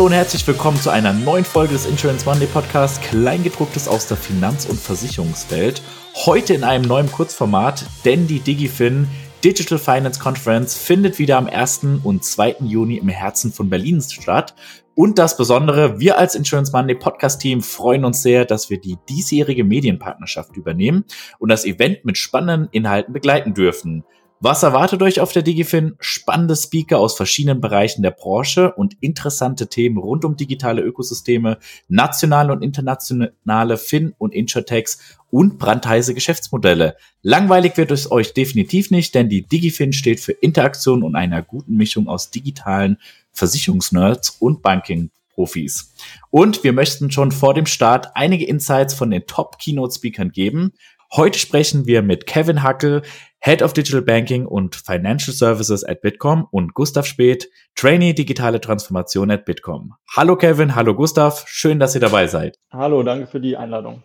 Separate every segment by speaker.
Speaker 1: Hallo und herzlich willkommen zu einer neuen Folge des Insurance Monday Podcast, Kleingedrucktes aus der Finanz- und Versicherungswelt. Heute in einem neuen Kurzformat, denn die DigiFin Digital Finance Conference findet wieder am 1. und 2. Juni im Herzen von Berlin statt. Und das Besondere, wir als Insurance Monday Podcast Team freuen uns sehr, dass wir die diesjährige Medienpartnerschaft übernehmen und das Event mit spannenden Inhalten begleiten dürfen. Was erwartet euch auf der DigiFin? Spannende Speaker aus verschiedenen Bereichen der Branche und interessante Themen rund um digitale Ökosysteme, nationale und internationale Fin- und Insurtechs und brandheiße Geschäftsmodelle. Langweilig wird es euch definitiv nicht, denn die DigiFin steht für Interaktion und einer guten Mischung aus digitalen Versicherungsnerds und Banking-Profis. Und wir möchten schon vor dem Start einige Insights von den Top-Keynote-Speakern geben. Heute sprechen wir mit Kevin Hackel, Head of Digital Banking und Financial Services at Bitkom und Gustav Speth, Trainee Digitale Transformation at Bitkom. Hallo Kevin, hallo Gustav, schön, dass ihr dabei seid.
Speaker 2: Hallo, danke für die Einladung.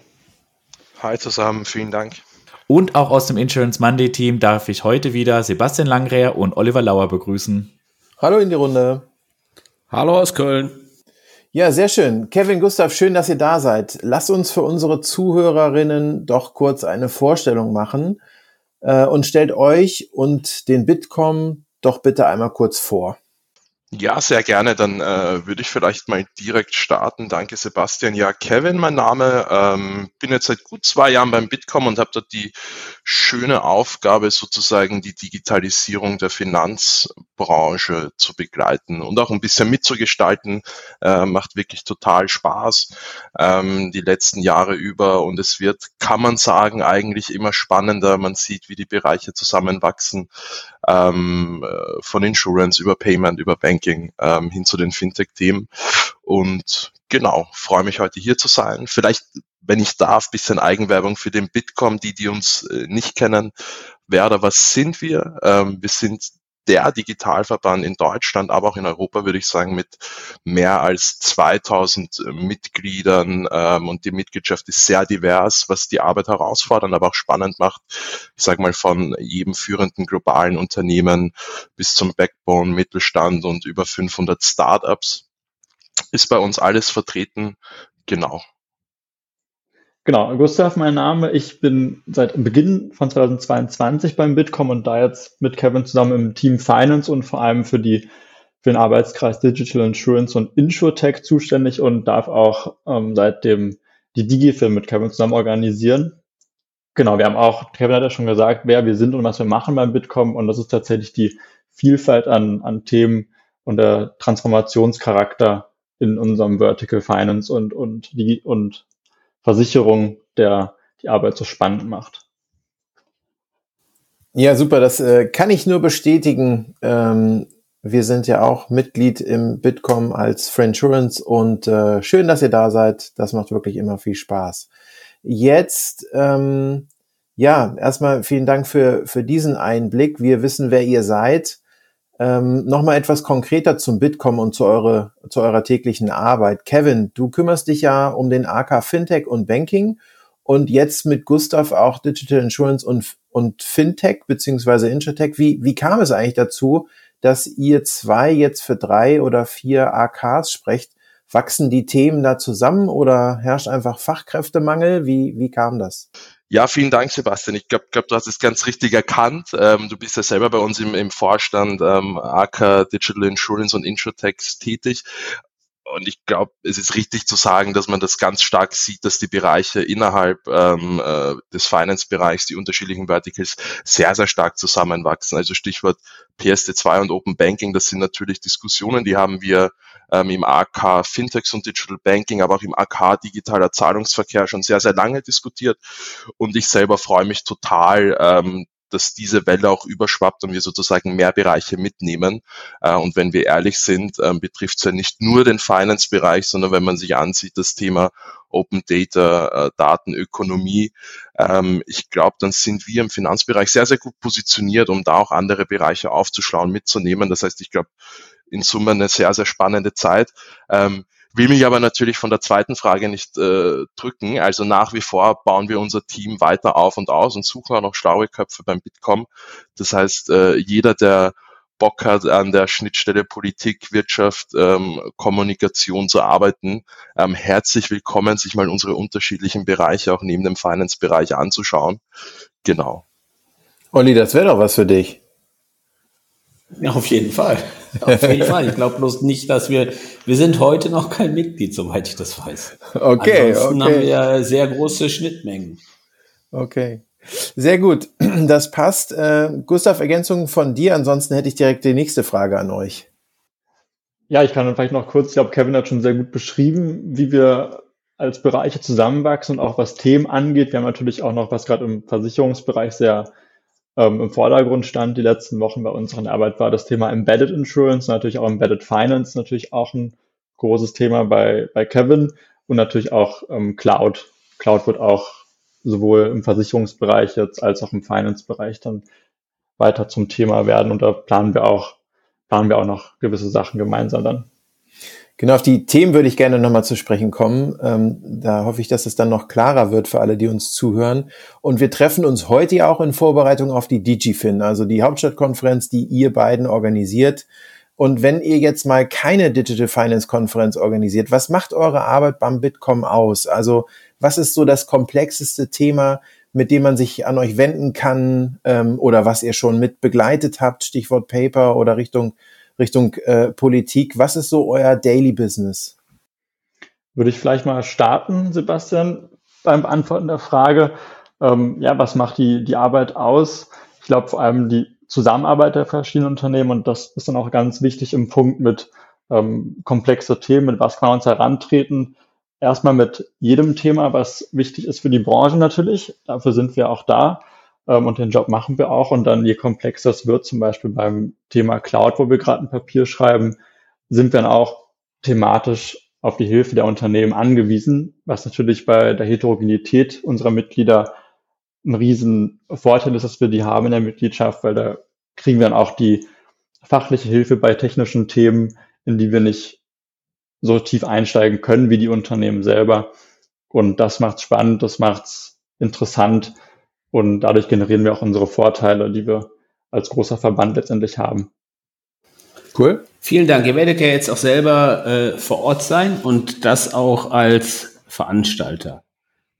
Speaker 3: Hi zusammen, vielen Dank.
Speaker 1: Und auch aus dem Insurance Monday Team darf ich heute wieder Sebastian Langreher und Oliver Lauer begrüßen.
Speaker 4: Hallo in die Runde.
Speaker 5: Hallo aus Köln.
Speaker 4: Ja, sehr schön. Kevin, Gustav, schön, dass ihr da seid. Lasst uns für unsere Zuhörerinnen doch kurz eine Vorstellung machen äh, und stellt euch und den Bitkom doch bitte einmal kurz vor.
Speaker 3: Ja, sehr gerne. Dann äh, würde ich vielleicht mal direkt starten. Danke, Sebastian. Ja, Kevin, mein Name. Ähm, bin jetzt seit gut zwei Jahren beim Bitkom und habe dort die schöne Aufgabe, sozusagen die Digitalisierung der Finanzbranche zu begleiten und auch ein bisschen mitzugestalten. Äh, macht wirklich total Spaß ähm, die letzten Jahre über und es wird, kann man sagen, eigentlich immer spannender. Man sieht, wie die Bereiche zusammenwachsen ähm, äh, von Insurance über Payment, über Banking ähm, hin zu den Fintech-Themen. Und genau, freue mich heute hier zu sein. Vielleicht, wenn ich darf, bisschen Eigenwerbung für den Bitkom, die, die uns äh, nicht kennen. Wer oder was sind wir? Ähm, wir sind der Digitalverband in Deutschland, aber auch in Europa, würde ich sagen, mit mehr als 2000 äh, Mitgliedern. Ähm, und die Mitgliedschaft ist sehr divers, was die Arbeit herausfordern, aber auch spannend macht. Ich sage mal von jedem führenden globalen Unternehmen bis zum Backbone, Mittelstand und über 500 Startups ist bei uns alles vertreten. Genau.
Speaker 2: Genau, Gustav, mein Name. Ich bin seit Beginn von 2022 beim Bitkom und da jetzt mit Kevin zusammen im Team Finance und vor allem für die für den Arbeitskreis Digital Insurance und InsurTech zuständig und darf auch ähm, seitdem die Digifilm mit Kevin zusammen organisieren. Genau, wir haben auch, Kevin hat ja schon gesagt, wer wir sind und was wir machen beim Bitkom und das ist tatsächlich die Vielfalt an, an Themen und der Transformationscharakter in unserem Vertical Finance und, und, die, und Versicherung, der die Arbeit so spannend macht.
Speaker 4: Ja, super, das äh, kann ich nur bestätigen. Ähm, wir sind ja auch Mitglied im Bitkom als Friendsurance und äh, schön, dass ihr da seid. Das macht wirklich immer viel Spaß. Jetzt, ähm, ja, erstmal vielen Dank für, für diesen Einblick. Wir wissen, wer ihr seid. Ähm, Nochmal etwas konkreter zum Bitkom und zu, eure, zu eurer täglichen Arbeit. Kevin, du kümmerst dich ja um den AK Fintech und Banking und jetzt mit Gustav auch Digital Insurance und, und Fintech beziehungsweise Insurtech. Wie, wie kam es eigentlich dazu, dass ihr zwei jetzt für drei oder vier AKs sprecht? Wachsen die Themen da zusammen oder herrscht einfach Fachkräftemangel? Wie, wie kam das?
Speaker 3: Ja, vielen Dank, Sebastian. Ich glaube, glaub, du hast es ganz richtig erkannt. Ähm, du bist ja selber bei uns im, im Vorstand ähm, AK Digital Insurance und Insurtechs tätig. Und ich glaube, es ist richtig zu sagen, dass man das ganz stark sieht, dass die Bereiche innerhalb ähm, äh, des Finance-Bereichs, die unterschiedlichen Verticals, sehr, sehr stark zusammenwachsen. Also Stichwort PSD2 und Open Banking, das sind natürlich Diskussionen, die haben wir ähm, im AK Fintechs und Digital Banking, aber auch im AK digitaler Zahlungsverkehr schon sehr, sehr lange diskutiert. Und ich selber freue mich total, ähm, dass diese Welle auch überschwappt und wir sozusagen mehr Bereiche mitnehmen. Äh, und wenn wir ehrlich sind, äh, betrifft es ja nicht nur den Finance-Bereich, sondern wenn man sich ansieht, das Thema Open Data, äh, Datenökonomie, ähm, ich glaube, dann sind wir im Finanzbereich sehr, sehr gut positioniert, um da auch andere Bereiche aufzuschlauen, mitzunehmen. Das heißt, ich glaube, in Summe eine sehr, sehr spannende Zeit. Ähm, will mich aber natürlich von der zweiten Frage nicht äh, drücken. Also nach wie vor bauen wir unser Team weiter auf und aus und suchen auch noch schlaue Köpfe beim Bitkom. Das heißt, äh, jeder, der Bock hat, an der Schnittstelle Politik, Wirtschaft, ähm, Kommunikation zu arbeiten, ähm, herzlich willkommen, sich mal unsere unterschiedlichen Bereiche auch neben dem Finance-Bereich anzuschauen. Genau.
Speaker 4: Olli, das wäre doch was für dich.
Speaker 5: Ja, auf jeden Fall. Auf jeden Fall. Ich glaube bloß nicht, dass wir, wir sind heute noch kein Mitglied, soweit ich das weiß.
Speaker 4: Okay, Ansonsten
Speaker 5: okay. haben wir sehr große Schnittmengen.
Speaker 4: Okay. Sehr gut. Das passt. Äh, Gustav, Ergänzung von dir. Ansonsten hätte ich direkt die nächste Frage an euch.
Speaker 2: Ja, ich kann dann vielleicht noch kurz, ich glaube, Kevin hat schon sehr gut beschrieben, wie wir als Bereiche zusammenwachsen und auch was Themen angeht. Wir haben natürlich auch noch, was gerade im Versicherungsbereich sehr ähm, im Vordergrund stand die letzten Wochen bei unserer Arbeit, war das Thema Embedded Insurance, natürlich auch Embedded Finance, natürlich auch ein großes Thema bei, bei Kevin und natürlich auch ähm, Cloud. Cloud wird auch sowohl im Versicherungsbereich jetzt als auch im Finance-Bereich dann weiter zum Thema werden und da planen wir auch, planen wir auch noch gewisse Sachen gemeinsam dann.
Speaker 4: Genau, auf die Themen würde ich gerne nochmal zu sprechen kommen. Ähm, da hoffe ich, dass es dann noch klarer wird für alle, die uns zuhören. Und wir treffen uns heute ja auch in Vorbereitung auf die DigiFin, also die Hauptstadtkonferenz, die ihr beiden organisiert. Und wenn ihr jetzt mal keine Digital Finance Konferenz organisiert, was macht eure Arbeit beim Bitkom aus? Also was ist so das komplexeste Thema, mit dem man sich an euch wenden kann ähm, oder was ihr schon mit begleitet habt, Stichwort Paper oder Richtung Richtung äh, Politik. Was ist so euer Daily Business?
Speaker 2: Würde ich vielleicht mal starten, Sebastian, beim Beantworten der Frage. Ähm, ja, was macht die, die Arbeit aus? Ich glaube vor allem die Zusammenarbeit der verschiedenen Unternehmen und das ist dann auch ganz wichtig im Punkt mit ähm, komplexer Themen, mit was kann man uns herantreten. Erstmal mit jedem Thema, was wichtig ist für die Branche natürlich. Dafür sind wir auch da ähm, und den Job machen wir auch. Und dann, je komplexer es wird, zum Beispiel beim Thema Cloud, wo wir gerade ein Papier schreiben, sind wir dann auch thematisch auf die Hilfe der Unternehmen angewiesen, was natürlich bei der Heterogenität unserer Mitglieder ein riesen Vorteil ist, dass wir die haben in der Mitgliedschaft, weil da kriegen wir dann auch die fachliche Hilfe bei technischen Themen, in die wir nicht so tief einsteigen können wie die Unternehmen selber. Und das macht spannend, das macht's interessant und dadurch generieren wir auch unsere Vorteile, die wir als großer Verband letztendlich haben.
Speaker 5: Cool. Vielen Dank. Ihr werdet ja jetzt auch selber äh, vor Ort sein und das auch als Veranstalter.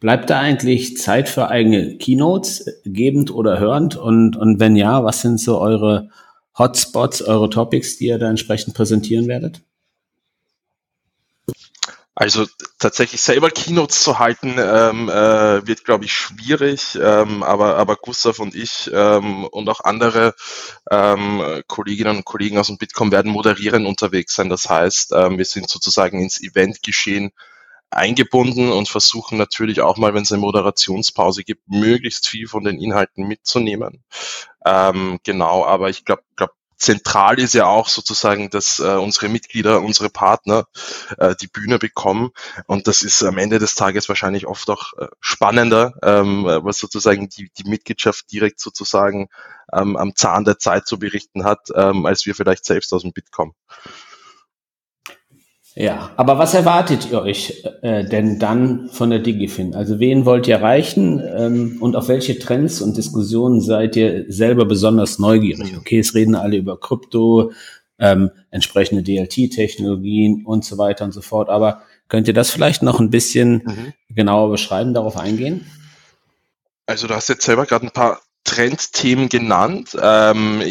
Speaker 5: Bleibt da eigentlich Zeit für eigene Keynotes, gebend oder hörend? Und, und wenn ja, was sind so eure Hotspots, eure Topics, die ihr da entsprechend präsentieren werdet?
Speaker 3: Also tatsächlich selber Keynotes zu halten, ähm, äh, wird, glaube ich, schwierig. Ähm, aber, aber Gustav und ich ähm, und auch andere ähm, Kolleginnen und Kollegen aus dem Bitkom werden moderieren unterwegs sein. Das heißt, ähm, wir sind sozusagen ins Eventgeschehen eingebunden und versuchen natürlich auch mal, wenn es eine Moderationspause gibt, möglichst viel von den Inhalten mitzunehmen. Ähm, genau, aber ich glaube, glaub, zentral ist ja auch sozusagen, dass äh, unsere Mitglieder, unsere Partner äh, die Bühne bekommen. Und das ist am Ende des Tages wahrscheinlich oft auch äh, spannender, ähm, was sozusagen die, die Mitgliedschaft direkt sozusagen ähm, am Zahn der Zeit zu berichten hat, ähm, als wir vielleicht selbst aus dem Bit kommen.
Speaker 5: Ja, aber was erwartet ihr euch äh, denn dann von der Digifin? Also wen wollt ihr erreichen ähm, und auf welche Trends und Diskussionen seid ihr selber besonders neugierig? Okay, es reden alle über Krypto, ähm, entsprechende DLT-Technologien und so weiter und so fort, aber könnt ihr das vielleicht noch ein bisschen mhm. genauer beschreiben, darauf eingehen?
Speaker 3: Also du hast jetzt selber gerade ein paar Trendthemen genannt. Ähm,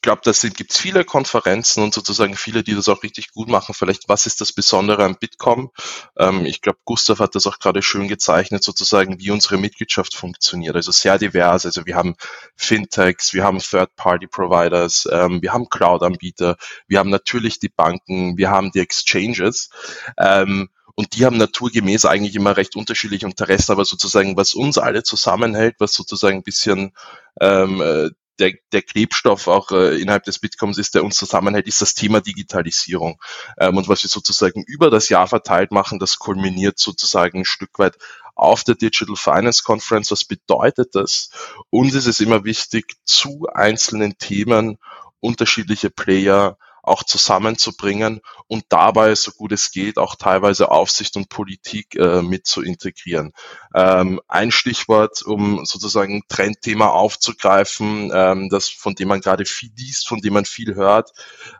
Speaker 3: ich glaube, da gibt es viele Konferenzen und sozusagen viele, die das auch richtig gut machen. Vielleicht, was ist das Besondere am Bitkom? Ähm, ich glaube, Gustav hat das auch gerade schön gezeichnet, sozusagen, wie unsere Mitgliedschaft funktioniert. Also sehr divers. Also wir haben Fintechs, wir haben Third-Party-Providers, ähm, wir haben Cloud-Anbieter, wir haben natürlich die Banken, wir haben die Exchanges. Ähm, und die haben naturgemäß eigentlich immer recht unterschiedliche Interessen, aber sozusagen, was uns alle zusammenhält, was sozusagen ein bisschen ähm, äh, der, der Klebstoff auch äh, innerhalb des Bitcoins ist, der uns zusammenhält, ist das Thema Digitalisierung. Ähm, und was wir sozusagen über das Jahr verteilt machen, das kulminiert sozusagen ein Stück weit auf der Digital Finance Conference. Was bedeutet das? Uns ist es immer wichtig, zu einzelnen Themen unterschiedliche Player auch zusammenzubringen und dabei, so gut es geht, auch teilweise Aufsicht und Politik äh, mit zu integrieren. Ähm, ein Stichwort, um sozusagen Trendthema aufzugreifen, ähm, das von dem man gerade viel liest, von dem man viel hört,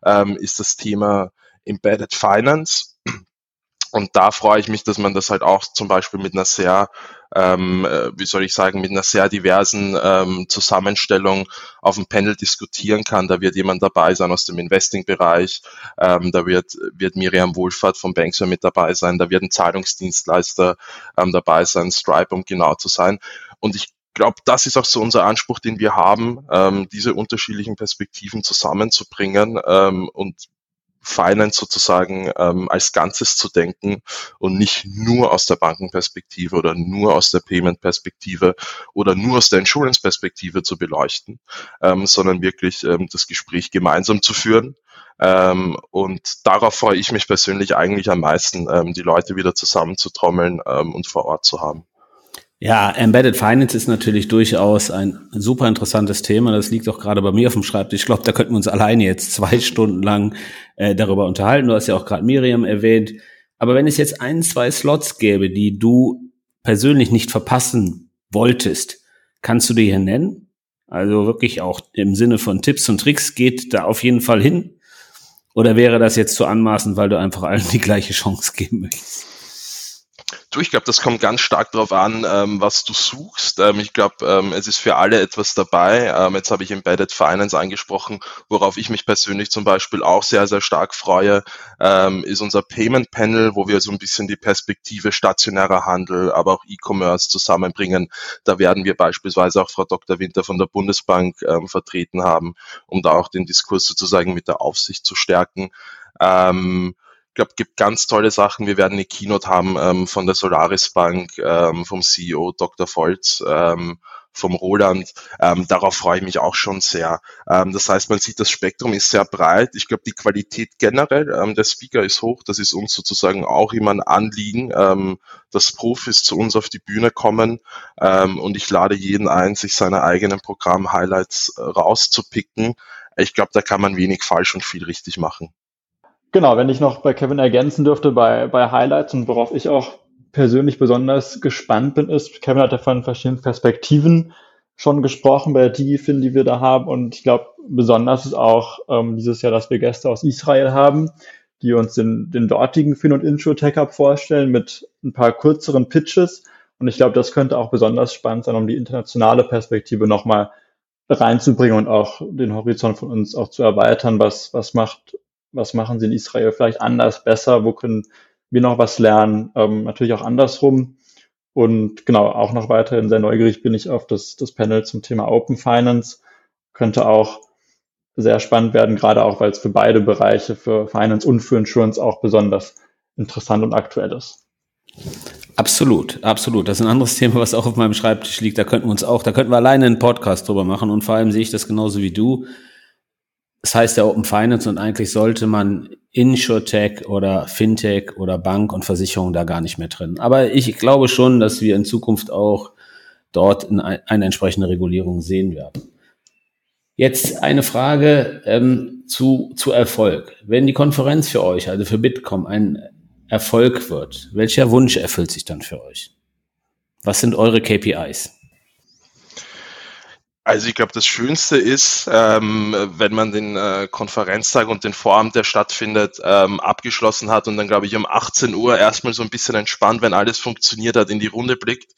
Speaker 3: ähm, ist das Thema Embedded Finance. Und da freue ich mich, dass man das halt auch zum Beispiel mit einer sehr, ähm, äh, wie soll ich sagen, mit einer sehr diversen ähm, Zusammenstellung auf dem Panel diskutieren kann. Da wird jemand dabei sein aus dem Investing-Bereich, ähm, da wird, wird Miriam Wohlfahrt vom Banksware mit dabei sein, da wird ein Zahlungsdienstleister ähm, dabei sein, Stripe, um genau zu sein. Und ich glaube, das ist auch so unser Anspruch, den wir haben, ähm, diese unterschiedlichen Perspektiven zusammenzubringen ähm, und Finance sozusagen ähm, als Ganzes zu denken und nicht nur aus der Bankenperspektive oder nur aus der Payment-Perspektive oder nur aus der Insurance-Perspektive zu beleuchten, ähm, sondern wirklich ähm, das Gespräch gemeinsam zu führen. Ähm, und darauf freue ich mich persönlich eigentlich am meisten, ähm, die Leute wieder zusammenzutrommeln ähm, und vor Ort zu haben.
Speaker 5: Ja, Embedded Finance ist natürlich durchaus ein super interessantes Thema. Das liegt auch gerade bei mir auf dem Schreibtisch. Ich glaube, da könnten wir uns alleine jetzt zwei Stunden lang äh, darüber unterhalten. Du hast ja auch gerade Miriam erwähnt. Aber wenn es jetzt ein, zwei Slots gäbe, die du persönlich nicht verpassen wolltest, kannst du die hier nennen? Also wirklich auch im Sinne von Tipps und Tricks geht da auf jeden Fall hin. Oder wäre das jetzt zu anmaßend, weil du einfach allen die gleiche Chance geben möchtest?
Speaker 3: Du, ich glaube, das kommt ganz stark darauf an, ähm, was du suchst. Ähm, ich glaube, ähm, es ist für alle etwas dabei. Ähm, jetzt habe ich Embedded Finance angesprochen, worauf ich mich persönlich zum Beispiel auch sehr, sehr stark freue, ähm, ist unser Payment Panel, wo wir so ein bisschen die Perspektive stationärer Handel, aber auch E-Commerce zusammenbringen. Da werden wir beispielsweise auch Frau Dr. Winter von der Bundesbank ähm, vertreten haben, um da auch den Diskurs sozusagen mit der Aufsicht zu stärken. Ähm, ich glaube, gibt ganz tolle Sachen. Wir werden eine Keynote haben ähm, von der Solaris Bank, ähm, vom CEO Dr. Volz, ähm, vom Roland. Ähm, darauf freue ich mich auch schon sehr. Ähm, das heißt, man sieht, das Spektrum ist sehr breit. Ich glaube, die Qualität generell ähm, der Speaker ist hoch. Das ist uns sozusagen auch immer ein Anliegen, ähm, dass Profis zu uns auf die Bühne kommen. Ähm, und ich lade jeden ein, sich seine eigenen Programm-Highlights äh, rauszupicken. Ich glaube, da kann man wenig falsch und viel richtig machen.
Speaker 2: Genau, wenn ich noch bei Kevin ergänzen dürfte bei, bei Highlights und worauf ich auch persönlich besonders gespannt bin, ist, Kevin hat ja von verschiedenen Perspektiven schon gesprochen bei der DigiFin, die wir da haben. Und ich glaube, besonders ist auch ähm, dieses Jahr, dass wir Gäste aus Israel haben, die uns den, den dortigen Fin- und Intro-Tech-Up vorstellen mit ein paar kürzeren Pitches. Und ich glaube, das könnte auch besonders spannend sein, um die internationale Perspektive nochmal reinzubringen und auch den Horizont von uns auch zu erweitern. Was, was macht was machen sie in Israel vielleicht anders, besser, wo können wir noch was lernen, ähm, natürlich auch andersrum. Und genau, auch noch weiterhin sehr neugierig bin ich auf das, das Panel zum Thema Open Finance. Könnte auch sehr spannend werden, gerade auch, weil es für beide Bereiche, für Finance und für Insurance auch besonders interessant und aktuell ist.
Speaker 5: Absolut, absolut. Das ist ein anderes Thema, was auch auf meinem Schreibtisch liegt. Da könnten wir uns auch, da könnten wir alleine einen Podcast drüber machen. Und vor allem sehe ich das genauso wie du. Das heißt ja Open Finance und eigentlich sollte man Insurtech oder Fintech oder Bank und Versicherung da gar nicht mehr drin. Aber ich glaube schon, dass wir in Zukunft auch dort eine entsprechende Regulierung sehen werden. Jetzt eine Frage ähm, zu, zu Erfolg. Wenn die Konferenz für euch, also für Bitkom, ein Erfolg wird, welcher Wunsch erfüllt sich dann für euch? Was sind eure KPIs?
Speaker 3: Also ich glaube, das Schönste ist, ähm, wenn man den äh, Konferenztag und den Vorabend, der stattfindet, ähm, abgeschlossen hat und dann, glaube ich, um 18 Uhr erstmal so ein bisschen entspannt, wenn alles funktioniert hat, in die Runde blickt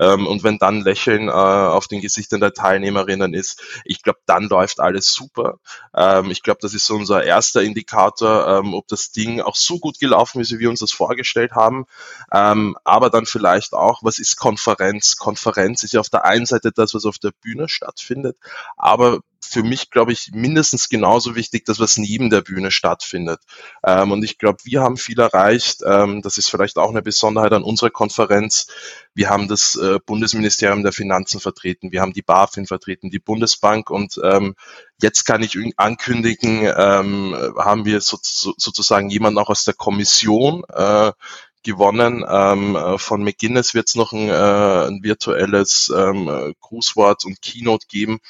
Speaker 3: ähm, und wenn dann Lächeln äh, auf den Gesichtern der Teilnehmerinnen ist. Ich glaube, dann läuft alles super. Ähm, ich glaube, das ist so unser erster Indikator, ähm, ob das Ding auch so gut gelaufen ist, wie wir uns das vorgestellt haben. Ähm, aber dann vielleicht auch, was ist Konferenz? Konferenz ist ja auf der einen Seite das, was auf der Bühne stattfindet stattfindet. Aber für mich, glaube ich, mindestens genauso wichtig, dass was neben der Bühne stattfindet. Ähm, und ich glaube, wir haben viel erreicht. Ähm, das ist vielleicht auch eine Besonderheit an unserer Konferenz. Wir haben das äh, Bundesministerium der Finanzen vertreten, wir haben die BaFin vertreten, die Bundesbank und ähm, jetzt kann ich ankündigen, ähm, haben wir so, so, sozusagen jemanden auch aus der Kommission, äh, gewonnen. Ähm, äh, von McGuinness wird es noch ein, äh, ein virtuelles ähm, Grußwort und Keynote geben.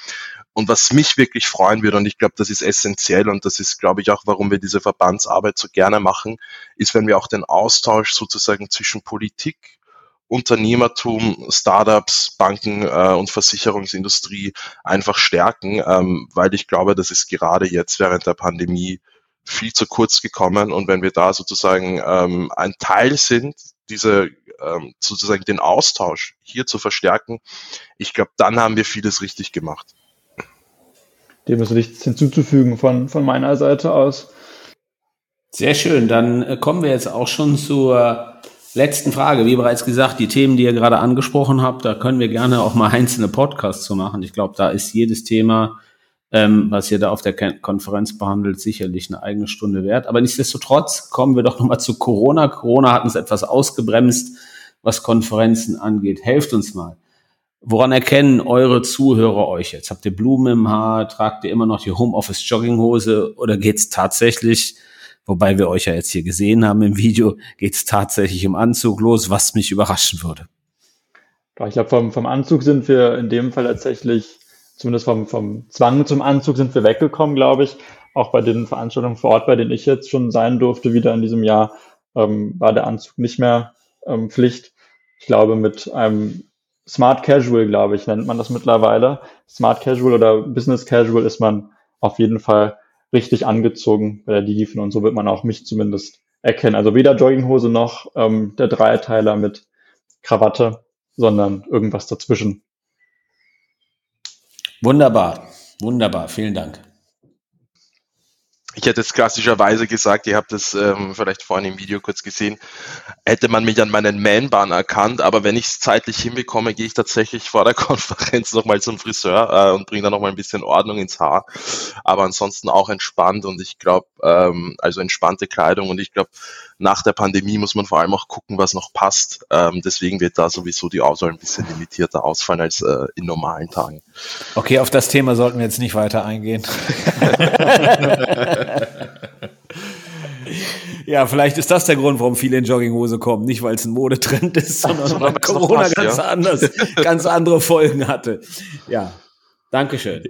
Speaker 3: Und was mich wirklich freuen würde, und ich glaube, das ist essentiell und das ist, glaube ich, auch, warum wir diese Verbandsarbeit so gerne machen, ist, wenn wir auch den Austausch sozusagen zwischen Politik, Unternehmertum, Startups, Banken äh, und Versicherungsindustrie einfach stärken, ähm, weil ich glaube, das ist gerade jetzt während der Pandemie viel zu kurz gekommen. Und wenn wir da sozusagen ähm, ein Teil sind, diese ähm, sozusagen den Austausch hier zu verstärken, ich glaube, dann haben wir vieles richtig gemacht.
Speaker 2: Dem ist nichts hinzuzufügen von, von meiner Seite aus.
Speaker 5: Sehr schön. Dann äh, kommen wir jetzt auch schon zur letzten Frage. Wie bereits gesagt, die Themen, die ihr gerade angesprochen habt, da können wir gerne auch mal einzelne Podcasts zu machen. Ich glaube, da ist jedes Thema ähm, was ihr da auf der Konferenz behandelt, sicherlich eine eigene Stunde wert. Aber nichtsdestotrotz kommen wir doch nochmal zu Corona. Corona hat uns etwas ausgebremst, was Konferenzen angeht. Helft uns mal. Woran erkennen eure Zuhörer euch jetzt? Habt ihr Blumen im Haar? Tragt ihr immer noch die Homeoffice-Jogginghose? Oder geht's tatsächlich, wobei wir euch ja jetzt hier gesehen haben im Video, geht's tatsächlich im Anzug los, was mich überraschen würde?
Speaker 2: Ich glaube, vom, vom Anzug sind wir in dem Fall tatsächlich zumindest vom, vom Zwang zum Anzug sind wir weggekommen, glaube ich. Auch bei den Veranstaltungen vor Ort, bei denen ich jetzt schon sein durfte, wieder in diesem Jahr, ähm, war der Anzug nicht mehr ähm, Pflicht. Ich glaube, mit einem Smart Casual, glaube ich, nennt man das mittlerweile. Smart Casual oder Business Casual ist man auf jeden Fall richtig angezogen bei der Digifin und so wird man auch mich zumindest erkennen. Also weder Jogginghose noch ähm, der Dreiteiler mit Krawatte, sondern irgendwas dazwischen.
Speaker 5: Wunderbar, wunderbar, vielen Dank.
Speaker 3: Ich hätte jetzt klassischerweise gesagt, ihr habt es ähm, vielleicht vorhin im Video kurz gesehen, hätte man mich an meinen Man-Bahn erkannt, aber wenn ich es zeitlich hinbekomme, gehe ich tatsächlich vor der Konferenz nochmal zum Friseur äh, und bringe da nochmal ein bisschen Ordnung ins Haar. Aber ansonsten auch entspannt und ich glaube, ähm, also entspannte Kleidung und ich glaube, nach der Pandemie muss man vor allem auch gucken, was noch passt. Ähm, deswegen wird da sowieso die Auswahl ein bisschen limitierter ausfallen als äh, in normalen Tagen.
Speaker 1: Okay, auf das Thema sollten wir jetzt nicht weiter eingehen. Ja, vielleicht ist das der Grund, warum viele in Jogginghose kommen. Nicht, weil es ein Modetrend ist, sondern weil Corona passt, ganz ja. anders, ganz andere Folgen hatte. Ja, Dankeschön.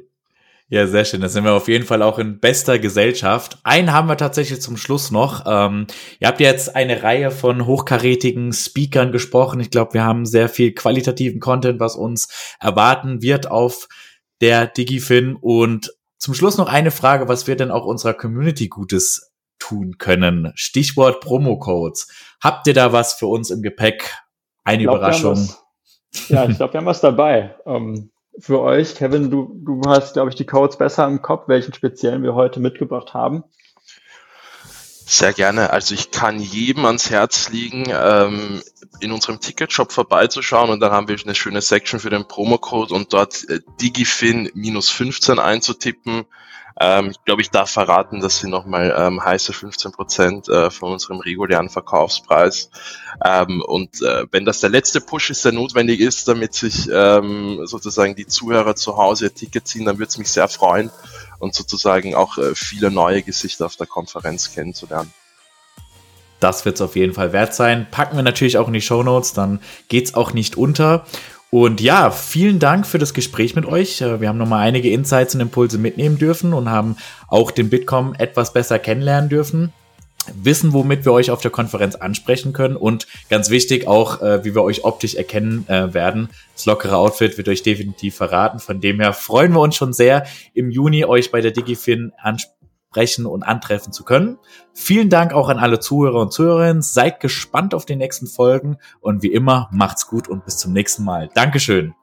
Speaker 1: Ja, sehr schön. Da sind wir auf jeden Fall auch in bester Gesellschaft. Einen haben wir tatsächlich zum Schluss noch. Ähm, ihr habt jetzt eine Reihe von hochkarätigen Speakern gesprochen. Ich glaube, wir haben sehr viel qualitativen Content, was uns erwarten wird auf der DigiFin. Und zum Schluss noch eine Frage, was wir denn auch unserer Community Gutes tun können. Stichwort Promo-Codes. Habt ihr da was für uns im Gepäck? Eine glaub, Überraschung.
Speaker 2: ja, ich glaube, wir haben was dabei. Ähm, für euch. Kevin, du, du hast, glaube ich, die Codes besser im Kopf, welchen speziellen wir heute mitgebracht haben.
Speaker 3: Sehr gerne. Also ich kann jedem ans Herz liegen, ähm, in unserem Ticketshop vorbeizuschauen und dann haben wir eine schöne Section für den Promocode und dort äh, Digifin-15 einzutippen. Ähm, ich glaube, ich darf verraten, dass sie nochmal ähm, heiße 15 Prozent äh, von unserem regulären Verkaufspreis. Ähm, und äh, wenn das der letzte Push ist, der notwendig ist, damit sich ähm, sozusagen die Zuhörer zu Hause ihr Ticket ziehen, dann würde es mich sehr freuen und sozusagen auch äh, viele neue Gesichter auf der Konferenz kennenzulernen.
Speaker 1: Das wird es auf jeden Fall wert sein. Packen wir natürlich auch in die Show Notes, dann geht's auch nicht unter. Und ja, vielen Dank für das Gespräch mit euch. Äh, wir haben nochmal einige Insights und Impulse mitnehmen dürfen und haben auch den Bitkom etwas besser kennenlernen dürfen. Wissen, womit wir euch auf der Konferenz ansprechen können und ganz wichtig auch, äh, wie wir euch optisch erkennen äh, werden. Das lockere Outfit wird euch definitiv verraten. Von dem her freuen wir uns schon sehr, im Juni euch bei der DigiFin sprechen und antreffen zu können. Vielen Dank auch an alle Zuhörer und Zuhörerinnen. Seid gespannt auf die nächsten Folgen und wie immer macht's gut und bis zum nächsten Mal. Dankeschön.